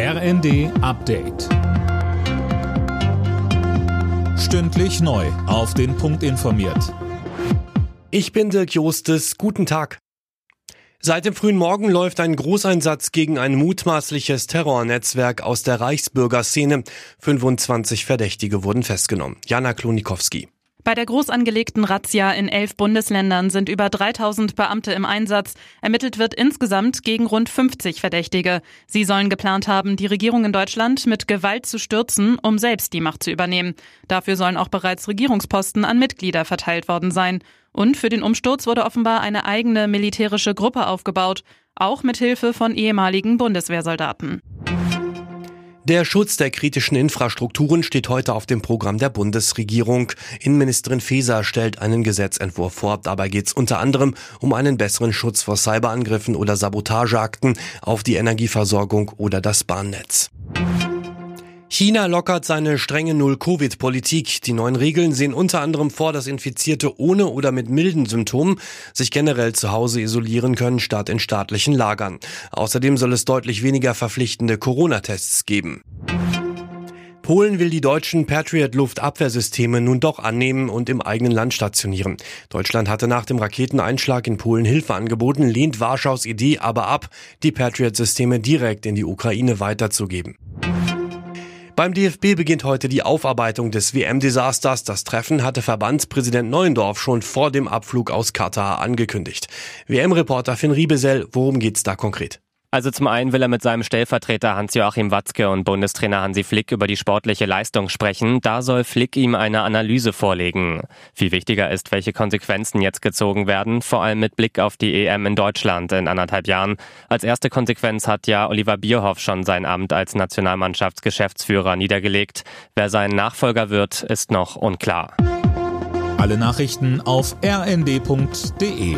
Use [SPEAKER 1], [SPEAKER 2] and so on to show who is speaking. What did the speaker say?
[SPEAKER 1] RND Update. Stündlich neu. Auf den Punkt informiert.
[SPEAKER 2] Ich bin Dirk Jostes. Guten Tag. Seit dem frühen Morgen läuft ein Großeinsatz gegen ein mutmaßliches Terrornetzwerk aus der Reichsbürgerszene. 25 Verdächtige wurden festgenommen. Jana Klonikowski.
[SPEAKER 3] Bei der groß angelegten Razzia in elf Bundesländern sind über 3000 Beamte im Einsatz. Ermittelt wird insgesamt gegen rund 50 Verdächtige. Sie sollen geplant haben, die Regierung in Deutschland mit Gewalt zu stürzen, um selbst die Macht zu übernehmen. Dafür sollen auch bereits Regierungsposten an Mitglieder verteilt worden sein. Und für den Umsturz wurde offenbar eine eigene militärische Gruppe aufgebaut, auch mit Hilfe von ehemaligen Bundeswehrsoldaten.
[SPEAKER 2] Der Schutz der kritischen Infrastrukturen steht heute auf dem Programm der Bundesregierung. Innenministerin Faeser stellt einen Gesetzentwurf vor. Dabei geht es unter anderem um einen besseren Schutz vor Cyberangriffen oder Sabotageakten auf die Energieversorgung oder das Bahnnetz. China lockert seine strenge Null-Covid-Politik. Die neuen Regeln sehen unter anderem vor, dass Infizierte ohne oder mit milden Symptomen sich generell zu Hause isolieren können, statt in staatlichen Lagern. Außerdem soll es deutlich weniger verpflichtende Corona-Tests geben. Polen will die deutschen Patriot-Luftabwehrsysteme nun doch annehmen und im eigenen Land stationieren. Deutschland hatte nach dem Raketeneinschlag in Polen Hilfe angeboten, lehnt Warschaus Idee aber ab, die Patriot-Systeme direkt in die Ukraine weiterzugeben. Beim DFB beginnt heute die Aufarbeitung des WM-Desasters. Das Treffen hatte Verbandspräsident Neuendorf schon vor dem Abflug aus Katar angekündigt. WM-Reporter Finn Riebesell, worum geht's da konkret?
[SPEAKER 4] Also zum einen will er mit seinem Stellvertreter Hans-Joachim Watzke und Bundestrainer Hansi Flick über die sportliche Leistung sprechen. Da soll Flick ihm eine Analyse vorlegen. Viel wichtiger ist, welche Konsequenzen jetzt gezogen werden, vor allem mit Blick auf die EM in Deutschland in anderthalb Jahren. Als erste Konsequenz hat ja Oliver Bierhoff schon sein Amt als Nationalmannschaftsgeschäftsführer niedergelegt. Wer sein Nachfolger wird, ist noch unklar.
[SPEAKER 1] Alle Nachrichten auf rnd.de